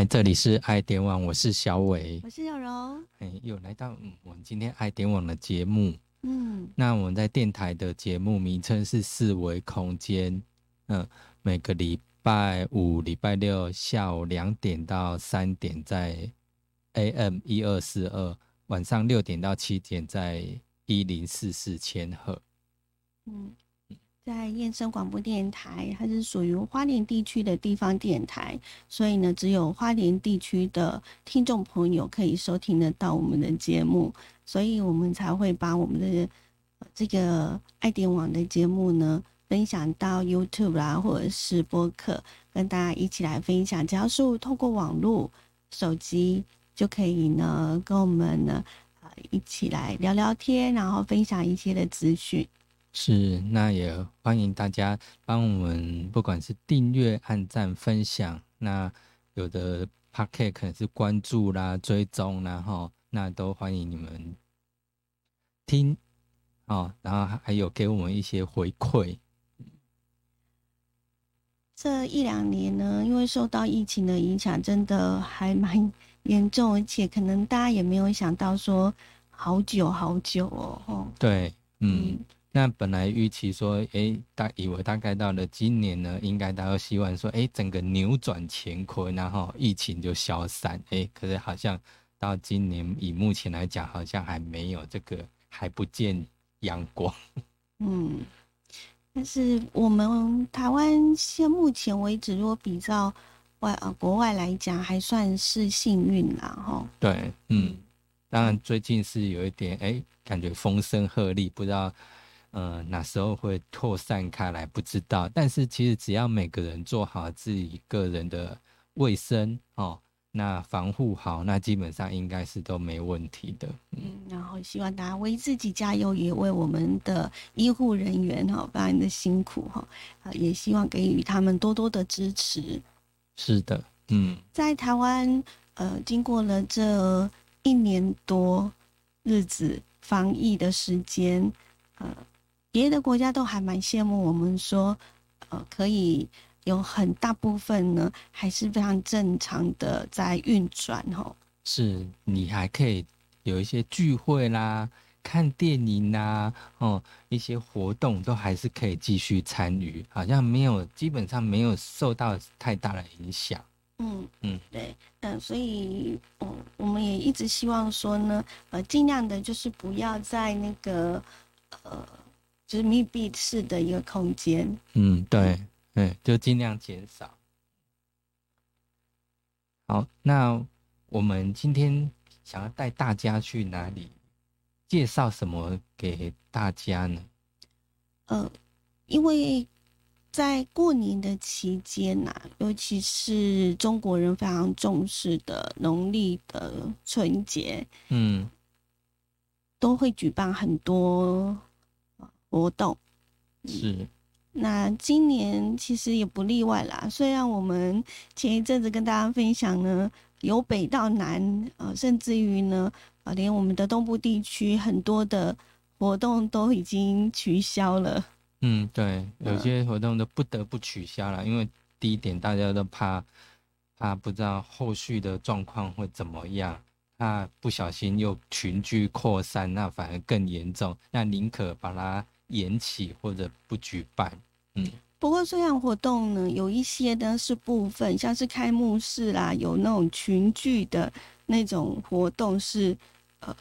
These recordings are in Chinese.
嗨，这里是爱点网，我是小伟，我是小柔。哎，又来到我们今天爱点网的节目。嗯，那我们在电台的节目名称是四维空间。嗯，每个礼拜五、礼拜六下午两点到三点在 AM 一二四二，晚上六点到七点在一零四四千赫。嗯。在燕声广播电台，它是属于花莲地区的地方电台，所以呢，只有花莲地区的听众朋友可以收听得到我们的节目，所以我们才会把我们的这个爱点网的节目呢分享到 YouTube 啦，或者是播客，跟大家一起来分享。只要是透过网络、手机，就可以呢跟我们呢一起来聊聊天，然后分享一些的资讯。是，那也欢迎大家帮我们，不管是订阅、按赞、分享，那有的 p a c k e t 可能是关注啦、追踪啦，哈，那都欢迎你们听，哦，然后还有给我们一些回馈。这一两年呢，因为受到疫情的影响，真的还蛮 严重，而且可能大家也没有想到说，好久好久哦，吼。对，嗯。那本来预期说，哎，大以为大概到了今年呢，应该大家希望说，哎，整个扭转乾坤，然后疫情就消散，哎，可是好像到今年以目前来讲，好像还没有这个，还不见阳光。嗯，但是我们台湾现目前为止，如果比较外呃国外来讲，还算是幸运啦，哈。对，嗯，当然最近是有一点，哎，感觉风声鹤唳，不知道。嗯，哪时候会扩散开来不知道，但是其实只要每个人做好自己个人的卫生哦，那防护好，那基本上应该是都没问题的。嗯，然后希望大家为自己加油，也为我们的医护人员哈，非常的辛苦哈，啊，也希望给予他们多多的支持。是的，嗯，在台湾，呃，经过了这一年多日子防疫的时间，呃。别的国家都还蛮羡慕我们，说，呃，可以有很大部分呢，还是非常正常的在运转哦。是你还可以有一些聚会啦、看电影啦，哦，一些活动都还是可以继续参与，好像没有，基本上没有受到太大的影响。嗯嗯，对，嗯，所以，嗯，我们也一直希望说呢，呃，尽量的就是不要在那个，呃。就是密闭式的一个空间。嗯，对，对，就尽量减少。好，那我们今天想要带大家去哪里？介绍什么给大家呢？呃，因为在过年的期间呐，尤其是中国人非常重视的农历的春节，嗯，都会举办很多。活动是，那今年其实也不例外啦。虽然我们前一阵子跟大家分享呢，由北到南，呃，甚至于呢，呃，连我们的东部地区很多的活动都已经取消了。嗯，对，有些活动都不得不取消了，因为第一点大家都怕，怕不知道后续的状况会怎么样。怕不小心又群聚扩散，那反而更严重。那宁可把它延期或者不举办。嗯，不过这样活动呢，有一些呢是部分，像是开幕式啦，有那种群聚的那种活动是呃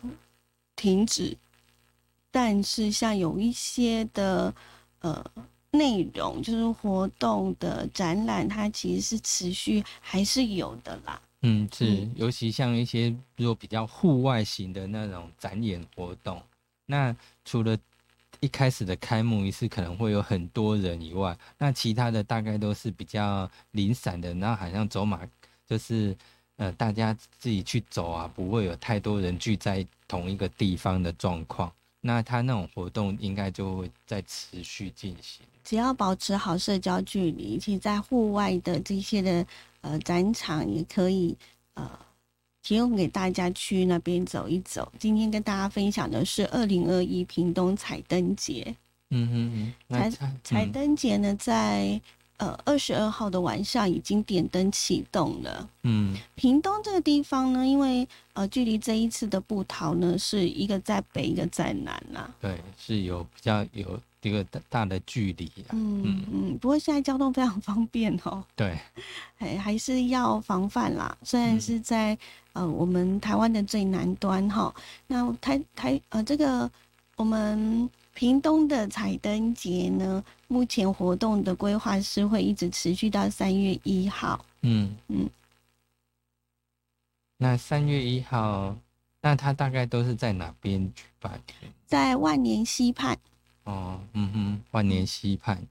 停止，但是像有一些的呃内容，就是活动的展览，它其实是持续还是有的啦。嗯，是，尤其像一些如果比较户外型的那种展演活动，那除了一开始的开幕仪式可能会有很多人以外，那其他的大概都是比较零散的，那好像走马就是呃大家自己去走啊，不会有太多人聚在同一个地方的状况。那他那种活动应该就会在持续进行，只要保持好社交距离，其实在户外的这些的。呃，展场也可以呃提供给大家去那边走一走。今天跟大家分享的是二零二一屏东彩灯节。嗯嗯嗯，彩彩灯节呢，在呃二十二号的晚上已经点灯启动了。嗯屏东这个地方呢，因为呃距离这一次的布桃呢是一个在北，一个在南啦。对，是有比较有一个大大的距离啊。嗯嗯，不过现在交通非常方便哦，对，还还是要防范啦。虽然嗯是在、呃我们台湾的最南端哈，那台台呃这个我们屏东的彩灯节呢，目前活动的规划是会一直持续到三月一号。嗯嗯。那三月一号，那它大概都是在哪边举办？在万年溪畔，哦，嗯哼，万年溪畔，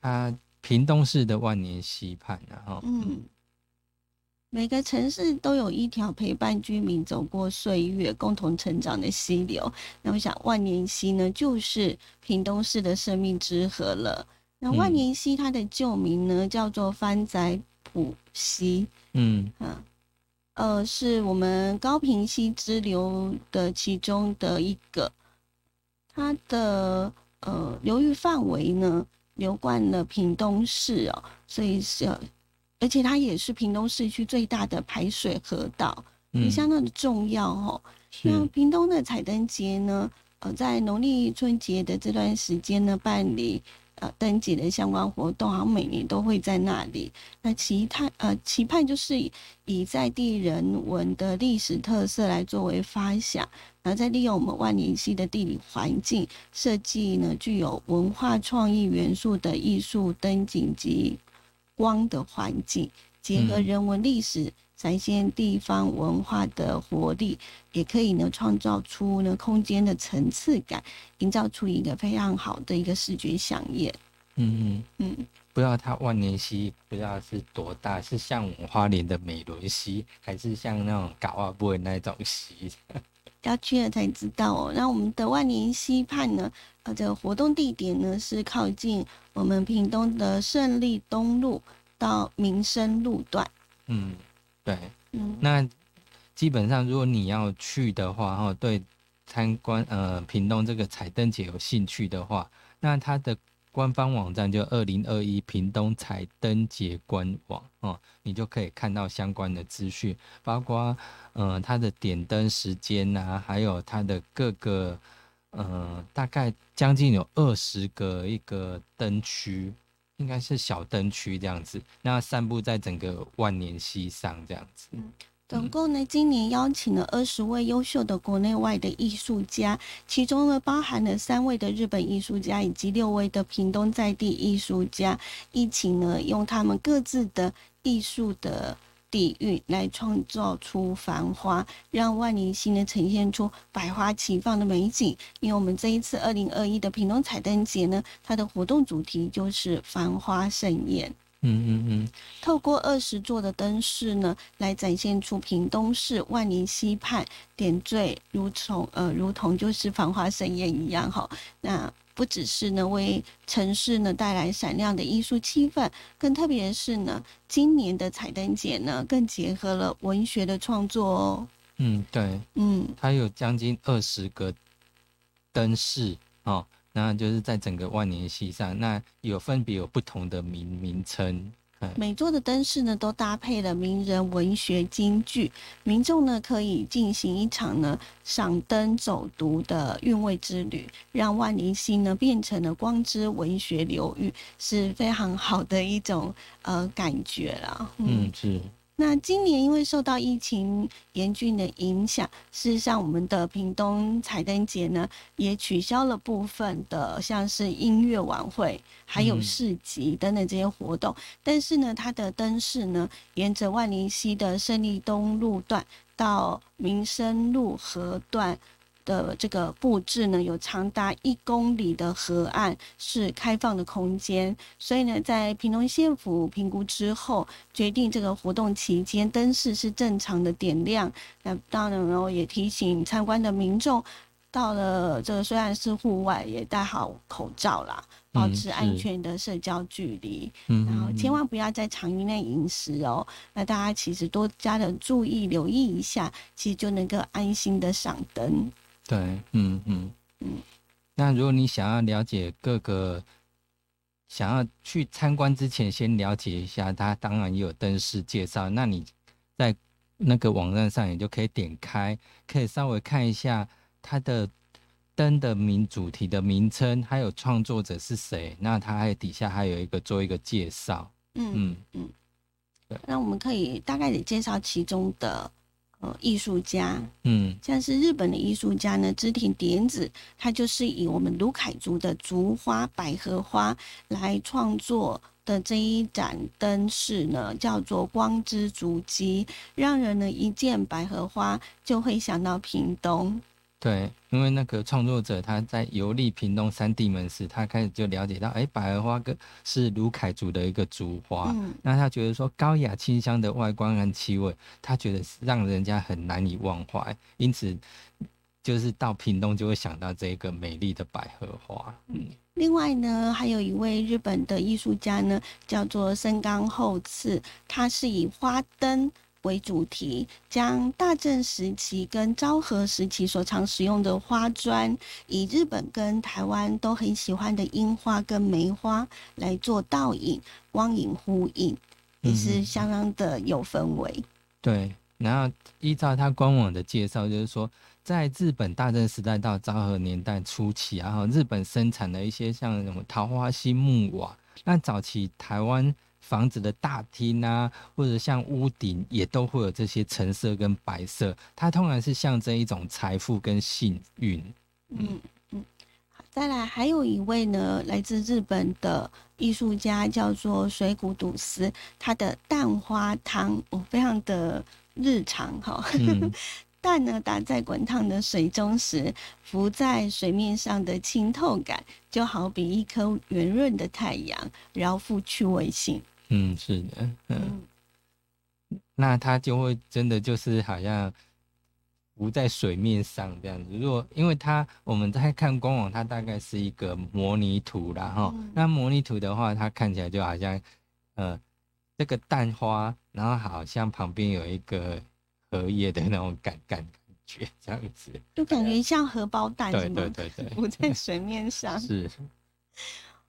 它屏东市的万年溪畔，然后，嗯，每个城市都有一条陪伴居民走过岁月、共同成长的溪流。那我想，万年溪呢，就是屏东市的生命之河了。那万嗯年溪它的旧名呢，叫做番仔浦溪，嗯嗯，呃，是我们高平溪支流的其中的一个。它的呃流域范围呢，流贯了屏东市哦，所以是，而且它也是屏东市区最大的排水河道，也嗯，相当的重要哦。那，屏东的彩灯节呢，呃，在农历春节的这段时间呢，办理呃灯节的相关活动，好像每年都会在那里。那期盼呃期盼就是以以在地人文的历史特色来作为发想，然后再利用我们万年溪的地理环境，设计呢具有文化创意元素的艺术灯景及光的环境，结合嗯人文历史。展现地方文化的活力，也可以呢创造出呢空间的层次感，营造出一个非常好的一个视觉响应。嗯嗯，嗯，不知道它万年溪不知道是多大，是像我们花莲的美伦溪，还是像那种高瓦布的那种溪？要去了才知道哦。那我们的万年溪畔呢，呃，这个活动地点呢是靠近我们屏东的胜利东路到民生路段。嗯，对。嗯，那基本上，如果你要去的话，哈，对参观呃屏东这个彩灯节有兴趣的话，那它的官方网站就二零二一屏东彩灯节官网哦，你就可以看到相关的资讯，包括呃它的点灯时间呐、还有它的各个呃大概将近有二十个一个灯区。应该是小灯区这样子，那散布在整个万年溪上这样子。总共呢，今年邀请了二十位优秀的国内外的艺术家，其中呢包含了三位的日本艺术家以及六位的屏东在地艺术家，一起呢用他们各自的艺术的底蕴来创造出繁花，让万年溪呢呈现出百花齐放的美景。因为我们这一次二零二一的屏东彩灯节呢，它的活动主题就是繁花盛宴。嗯嗯嗯，透过二十座的灯饰呢，来展现出屏东市万年溪畔点缀，如同呃如同就是繁花盛宴一样哈。那不只是呢为城市呢带来闪亮的艺术气氛，更特别的是呢，今年的彩灯节呢更结合了文学的创作哦。嗯，对，嗯，它有将近二十个灯饰哦，那就是在整个万年溪上，那有分别有不同的名名称。嗯每座的灯饰呢都搭配了名人文学金句，民众呢可以进行一场呢赏灯走读的韵味之旅，让万年溪呢变成了光之文学流域，是非常好的一种呃感觉啦。嗯，是，那今年因为受到疫情严峻的影响，事实上我们的屏东彩灯节呢也取消了部分的像是音乐晚会，还有嗯市集等等这些活动。但是呢，它的灯饰呢，沿着万林溪的胜利东路段到民生路河段。的这个布置呢，有长达一公里的河岸是开放的空间，所以呢，在屏东县府评估之后，决定这个活动期间灯饰是正常的点亮。那当然，然后也提醒参观的民众，到了这个虽然是户外，也戴好口罩啦，保嗯持安全的社交距离，嗯，然后千嗯万不要在场域内饮食哦。那大家其实多加的注意留意一下，其实就能够安心的赏灯。对，嗯嗯嗯那如果你想要了解各个想要去参观之前，先了解一下，它当然也有灯饰介绍。那你在那个网站上，也就可以点开，可以稍微看一下它的灯的名主题的名称，还有创作者是谁。那它还底下还有一个做一个介绍。嗯嗯那我们可以大概的介绍其中的呃艺术家，嗯像是日本的艺术家呢，织田典子，他就是以我们卢凯族的竹花百合花来创作的这一盏灯饰呢，叫做光之足迹，让人呢一见百合花就会想到屏东。对，因为那个创作者他在游历屏东三地门时，他开始就了解到，哎，百合花跟是卢凯族的一个族花。嗯那他觉得说高雅清香的外观和气味，他觉得是让人家很难以忘怀，因此就是到屏东就会想到这个美丽的百合花。嗯另外呢，还有一位日本的艺术家呢，叫做森冈厚次，他是以花灯为主题，将大正时期跟昭和时期所常使用的花砖，以日本跟台湾都很喜欢的樱花跟梅花来做倒影，光影呼应，也是嗯相当的有氛围。对，然后依照他官网的介绍，就是说，在日本大正时代到昭和年代初期啊，然后日本生产的一些像什么桃花心木瓦，那早期台湾房子的大厅啊，或者像屋顶也都会有这些橙色跟白色，它通常是象征一种财富跟幸运。嗯嗯，好，再来还有一位呢，来自日本的艺术家叫做水谷笃司，他的蛋花汤，哦，非常的日常哈。嗯 蛋呢打在滚烫的水中时，浮在水面上的清透感，就好比一颗圆润的太阳，饶富趣味性。嗯，是的，嗯。嗯那它就会真的就是好像浮在水面上这样子。如果因为它我们在看官网，它大概是一个模拟图啦哈。嗯那模拟图的话，它看起来就好像呃这个蛋花，然后好像旁边有一个荷叶的那种感感感觉这样子。就感觉像荷包蛋对？对对对，浮在水面上。是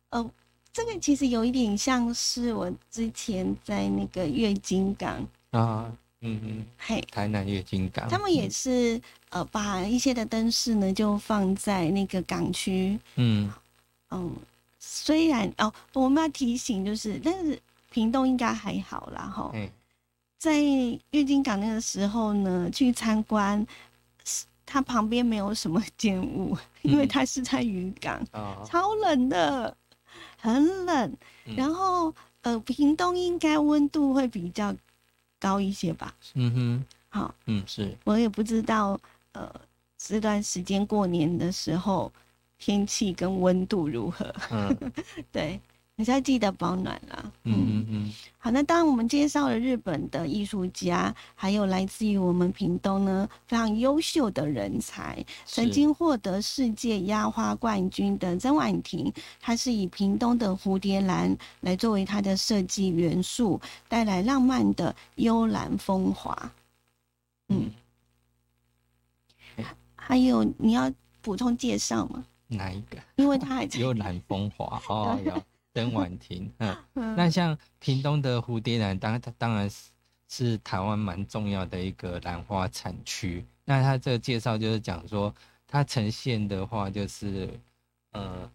呃，这个其实有一点像是我之前在那个月经港，啊，嗯嗯，嘿，台南月经港，他们也是呃把一些的灯饰呢就放在那个港区，嗯。嗯，虽然哦我们要提醒就是，但是屏东应该还好啦哈，哎在月经港那个时候呢去参观，是它旁边没有什么 建物，因为嗯。它是在渔港，啊，超冷的，很冷。嗯然后呃，屏东应该温度会比较高一些吧？嗯哼，好，嗯是，我也不知道呃这段时间过年的时候天气跟温度如何。嗯 对，还是要记得保暖啦。嗯嗯嗯。好，那当然我们介绍了日本的艺术家，还有来自于我们屏东呢非常优秀的人才，曾经获得世界压花冠军的曾婉婷，她是以屏东的蝴蝶兰来作为她的设计元素，带来浪漫的幽兰风华。嗯，还有你要补充介绍吗？哪一个？因为他还在 幽兰风华哦，有曾婉婷。嗯，嗯那像屏东的蝴蝶兰，当它当然是是台湾蛮重要的一个兰花产区。那它这个介绍就是讲说，它呈现的话就是，呃，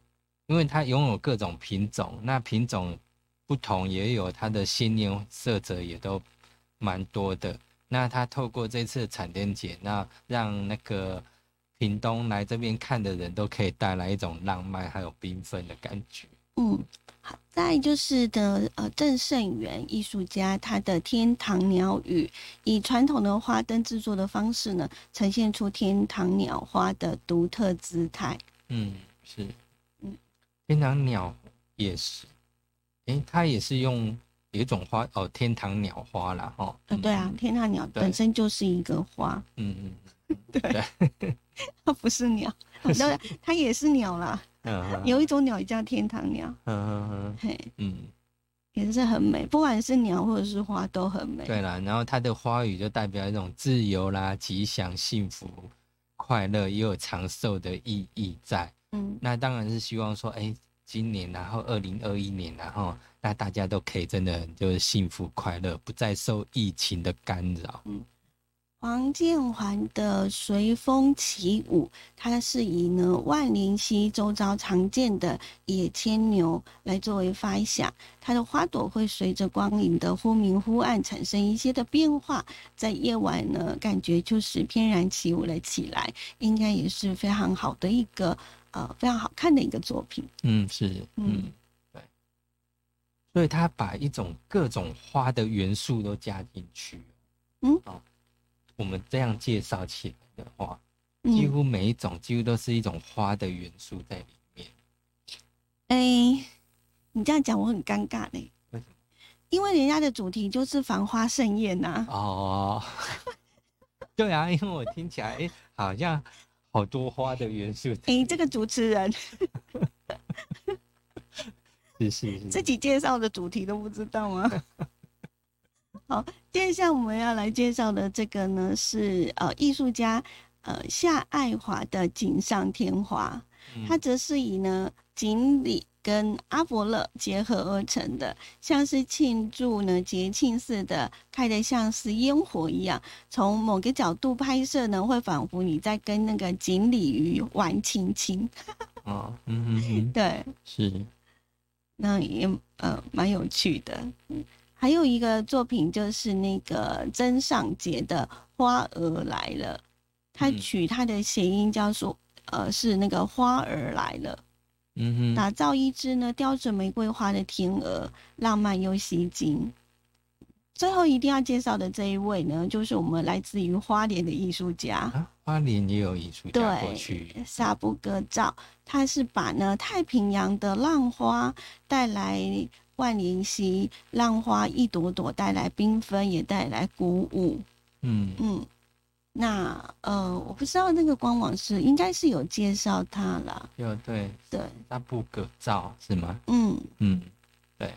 因为它拥有各种品种，那品种不同，也有它的鲜艳色泽也都蛮多的。那它透过这次的产电节，那让那个屏东来这边看的人都可以带来一种浪漫还有缤纷的感觉。嗯，好，再就是的呃郑胜元艺术家，他的天堂鸟语以传统的花灯制作的方式呢，呈现出天堂鸟花的独特姿态。嗯，是，嗯，天堂鸟也是，诶，它也是用有一种花哦，天堂鸟花啦，哦，呃，对啊，天堂鸟本身就是一个花，嗯嗯 对。它不是鸟，当然它也是鸟啦。有一种鸟叫天堂鸟，嗯嗯嗯。嘿，嗯。也是很美，不管是鸟或者是花都很美。嗯，对啦，然后它的花语就代表一种自由啦、吉祥、幸福、快乐，也有长寿的意义在。嗯。那当然是希望说，哎，今年，然后二零二一年，然后那大家都可以真的就是幸福快乐，不再受疫情的干扰。嗯，黄建环的随风起舞，它是以呢万灵溪周遭常见的野牵牛来作为发想，它的花朵会随着光影的忽明忽暗产生一些的变化，在夜晚呢，感觉就是翩然起舞了起来，应该也是非常好的一个。呃，非常好看的一个作品。嗯，是，嗯，对。所以他把一种各种花的元素都加进去。嗯，哦，我们这样介绍起来的话，几乎每一种几乎都是一种花的元素在里面。哎，你这样讲我很尴尬呢。为什么？因为人家的主题就是繁花盛宴呐。哦，对啊，因为我听起来，哎，好像。好多花的元素。哎，这个主持人，是是是，自己介绍的主题都不知道吗？好，接下来我们要来介绍的这个呢，是呃艺术家呃夏爱华的锦上添花，它则是以呢锦鲤。跟阿伯乐结合而成的，像是庆祝呢节庆似的，开的像是烟火一样。从某个角度拍摄呢，会仿佛你在跟那个锦鲤鱼玩亲亲。哦，嗯嗯嗯，对，是，那也呃蛮有趣的。还有一个作品就是那个曾尚杰的《花儿来了》，他取他的谐音叫做呃是那个花儿来了。嗯哼，打造一只呢叼着玫瑰花的天鹅，浪漫又吸睛。最后一定要介绍的这一位呢，就是我们来自于花莲的艺术家。花莲也有艺术家过去。沙布格照，他是把呢太平洋的浪花带来万年溪，浪花一朵朵带来缤纷，也带来鼓舞。嗯嗯。那呃，我不知道那个官网是应该是有介绍它了。有对对，那不可照是吗？嗯嗯，对，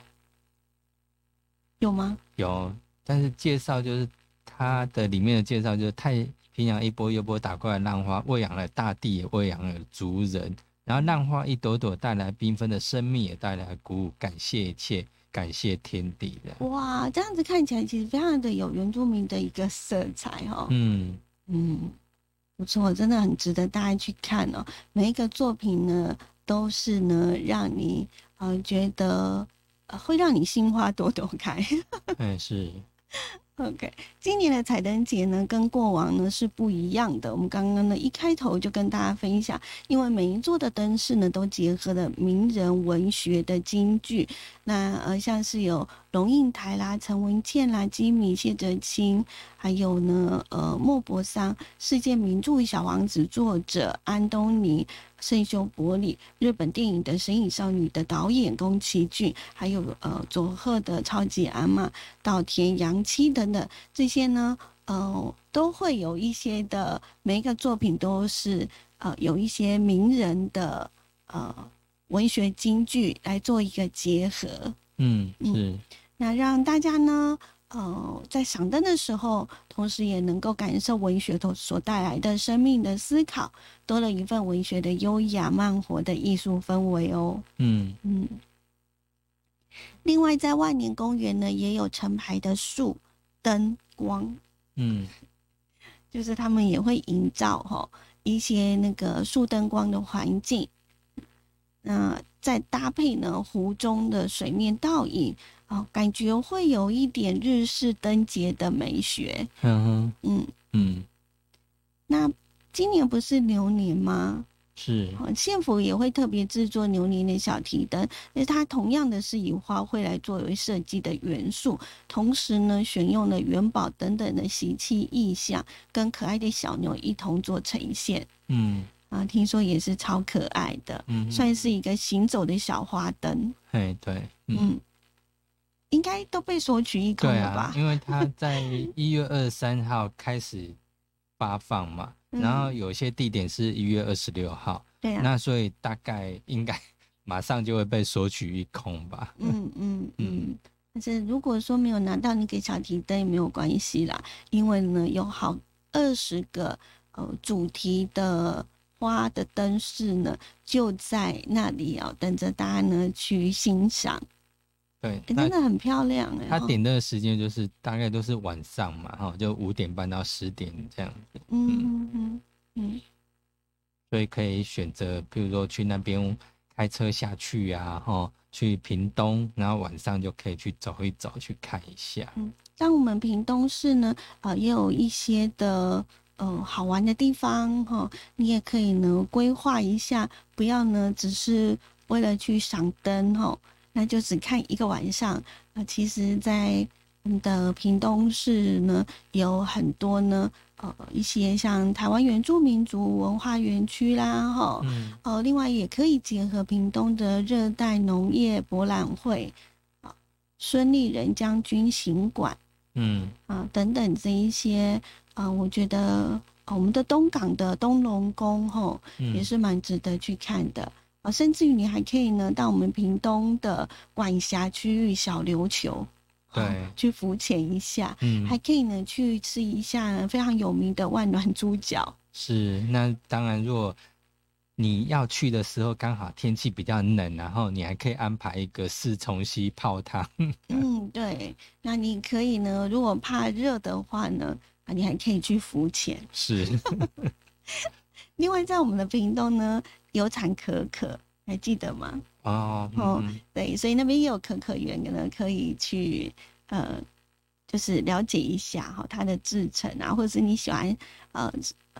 有吗？有，但是介绍就是它的里面的介绍就是太平洋一波又波打过来浪花，喂养了大地，也喂养了族人，然后浪花一朵朵带来缤纷的生命，也带来鼓舞，感谢一切，感谢天地的。哇，这样子看起来其实非常的有原住民的一个色彩哈。嗯。嗯，不错，真的很值得大家去看哦。每一个作品呢，都是呢，让你呃觉得会让你心花朵朵开。嗯，是。OK，今年的彩灯节呢，跟过往呢是不一样的。我们刚刚呢一开头就跟大家分享，因为每一座的灯饰呢都结合了名人文学的金句，那呃像是有龙应台啦、陈文茜啦、基米、谢哲青，还有呢呃莫泊桑，世界名著《小王子》作者安东尼。圣修伯里，日本电影的《神隐少女》的导演宫崎骏，还有呃佐贺的超级阿妈稻田洋七等等，这些呢，呃，都会有一些的每一个作品都是呃有一些名人的呃文学金句来做一个结合。嗯，是。那让大家呢。呃，在赏灯的时候，同时也能够感受文学所所带来的生命的思考，多了一份文学的优雅慢活的艺术氛围哦。嗯嗯。另外，在万年公园呢，也有成排的树灯光。嗯，就是他们也会营造哈一些那个树灯光的环境。那再搭配呢湖中的水面倒影。哦，感觉会有一点日式灯节的美学。嗯哼，嗯嗯。那今年不是牛年吗？是。县府也会特别制作牛年的小提灯，那它同样的是以花卉来作为设计的元素，同时呢，选用了元宝等等的喜气意象，跟可爱的小牛一同做呈现。嗯。啊，听说也是超可爱的，嗯，算是一个行走的小花灯。哎，对，嗯。应该都被索取一空了吧？因为他在一月二十三号开始发放嘛，然后有些地点是一月二十六号，对啊，那所以大概应该马上就会被索取一空吧。嗯嗯 嗯。但是如果说没有拿到，你给小提灯也没有关系啦，因为呢有好二十个呃主题的花的灯饰呢，就在那里哦，等着大家呢去欣赏。对，欸、真的很漂亮哎。他点灯的时间就是大概都是晚上嘛，哈，就五点半到十点这样子。嗯嗯嗯嗯。所以可以选择，比如说去那边开车下去啊，哈，去屏东，然后晚上就可以去走一走，去看一下。嗯，像我们屏东市呢，呃，也有一些的呃好玩的地方哈，你也可以呢规划一下，不要呢只是为了去赏灯哈。那就只看一个晚上，那其实，在我们的屏东市呢，有很多呢，呃，一些像台湾原住民族文化园区啦，哈，嗯，呃，另外也可以结合屏东的热带农业博览会，啊，孙立人将军行馆，嗯，啊，等等这一些，啊，我觉得我们的东港的东龙宫，哈，也是蛮值得去看的。啊，甚至于你还可以呢，到我们屏东的管辖区域小琉球，对，去浮潜一下，嗯，还可以呢去吃一下非常有名的万峦猪脚。是，那当然，如果你要去的时候刚好天气比较冷，然后你还可以安排一个四重溪泡汤。嗯，对，那你可以呢，如果怕热的话呢，啊，你还可以去浮潜。是。另外，在我们的屏东呢，有产可可，还记得吗？哦，哦，对，所以那边也有可可园呢，可以去呃，就是了解一下哈，它的制成啊，或者是你喜欢呃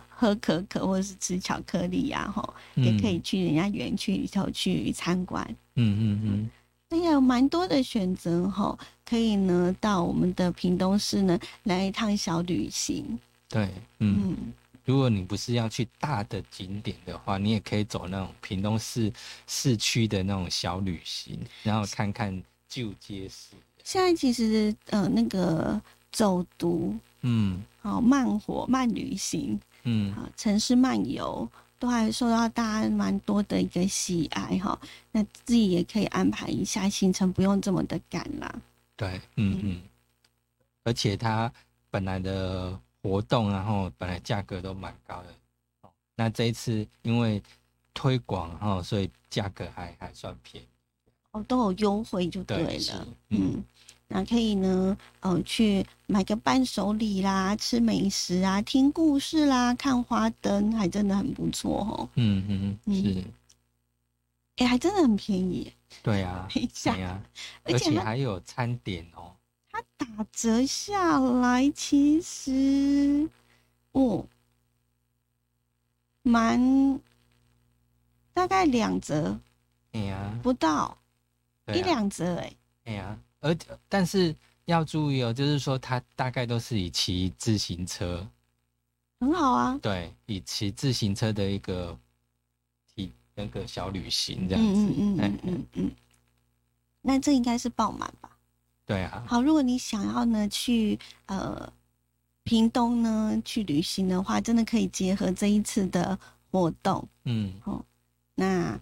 喝可可或者是吃巧克力呀，哈，也可以去人家园区里头去参观。嗯嗯嗯，那也有蛮多的选择哈，可以呢到我们的屏东市呢来一趟小旅行。对，嗯。如果你不是要去大的景点的话，你也可以走那种屏东市市区的那种小旅行，然后看看旧街市。现在其实呃，那个走读，嗯，好慢活慢旅行，嗯，啊，城市漫游都还受到大家蛮多的一个喜爱哈。那自己也可以安排一下行程，不用这么的赶啦。对，嗯嗯，而且它本来的。活动，然后本来价格都蛮高的，那这一次因为推广哈，所以价格还还算便宜，哦，都有优惠就对了，嗯，那可以呢，呃，去买个伴手礼啦，吃美食啊，听故事啦，看花灯，还真的很不错哦。嗯嗯嗯，是，哎，还真的很便宜，对啊，等一下。呀，而且还有餐点哦。它打折下来，其实哦，蛮大概两折，哎呀，不到一两折，哎，哎呀，而但是要注意哦，就是说它大概都是以骑自行车，很好啊，对，以骑自行车的一个体那个小旅行这样子，嗯嗯嗯嗯嗯，那这应该是爆满吧？对啊，好，如果你想要呢去呃屏东呢去旅行的话，真的可以结合这一次的活动，嗯，哦，那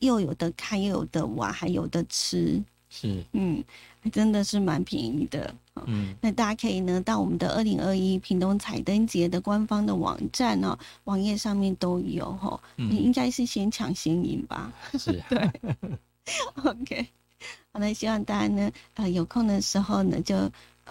又有的看，又有的玩，还有的吃，是，嗯，真的是蛮便宜的，嗯，那大家可以呢到我们的二零二一屏东彩灯节的官方的网站哦，网页上面都有哈，你应该是先抢先赢吧？是，对，OK。好的，希望大家呢，呃，有空的时候呢，就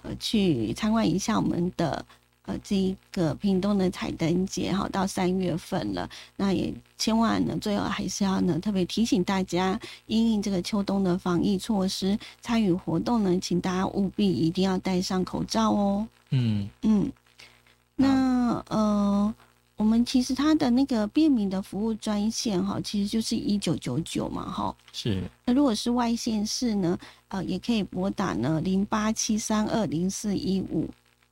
呃去参观一下我们的呃这一个屏东的彩灯节哈，到三月份了，那也千万呢，最后还是要呢特别提醒大家，因应这个秋冬的防疫措施，参与活动呢，请大家务必一定要戴上口罩哦。嗯嗯，那呃。我们其实它的那个便民的服务专线哈，其实就是一九九九嘛哈。是。那如果是外县市呢，呃，也可以拨打呢零八七三二零四一五。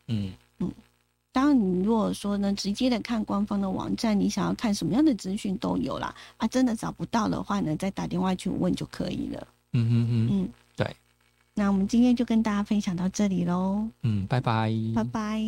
嗯嗯。当然，你如果说呢，直接的看官方的网站，你想要看什么样的资讯都有啦。啊，真的找不到的话呢，再打电话去问就可以了。嗯嗯嗯。嗯，对。那我们今天就跟大家分享到这里喽。嗯，拜拜。拜拜。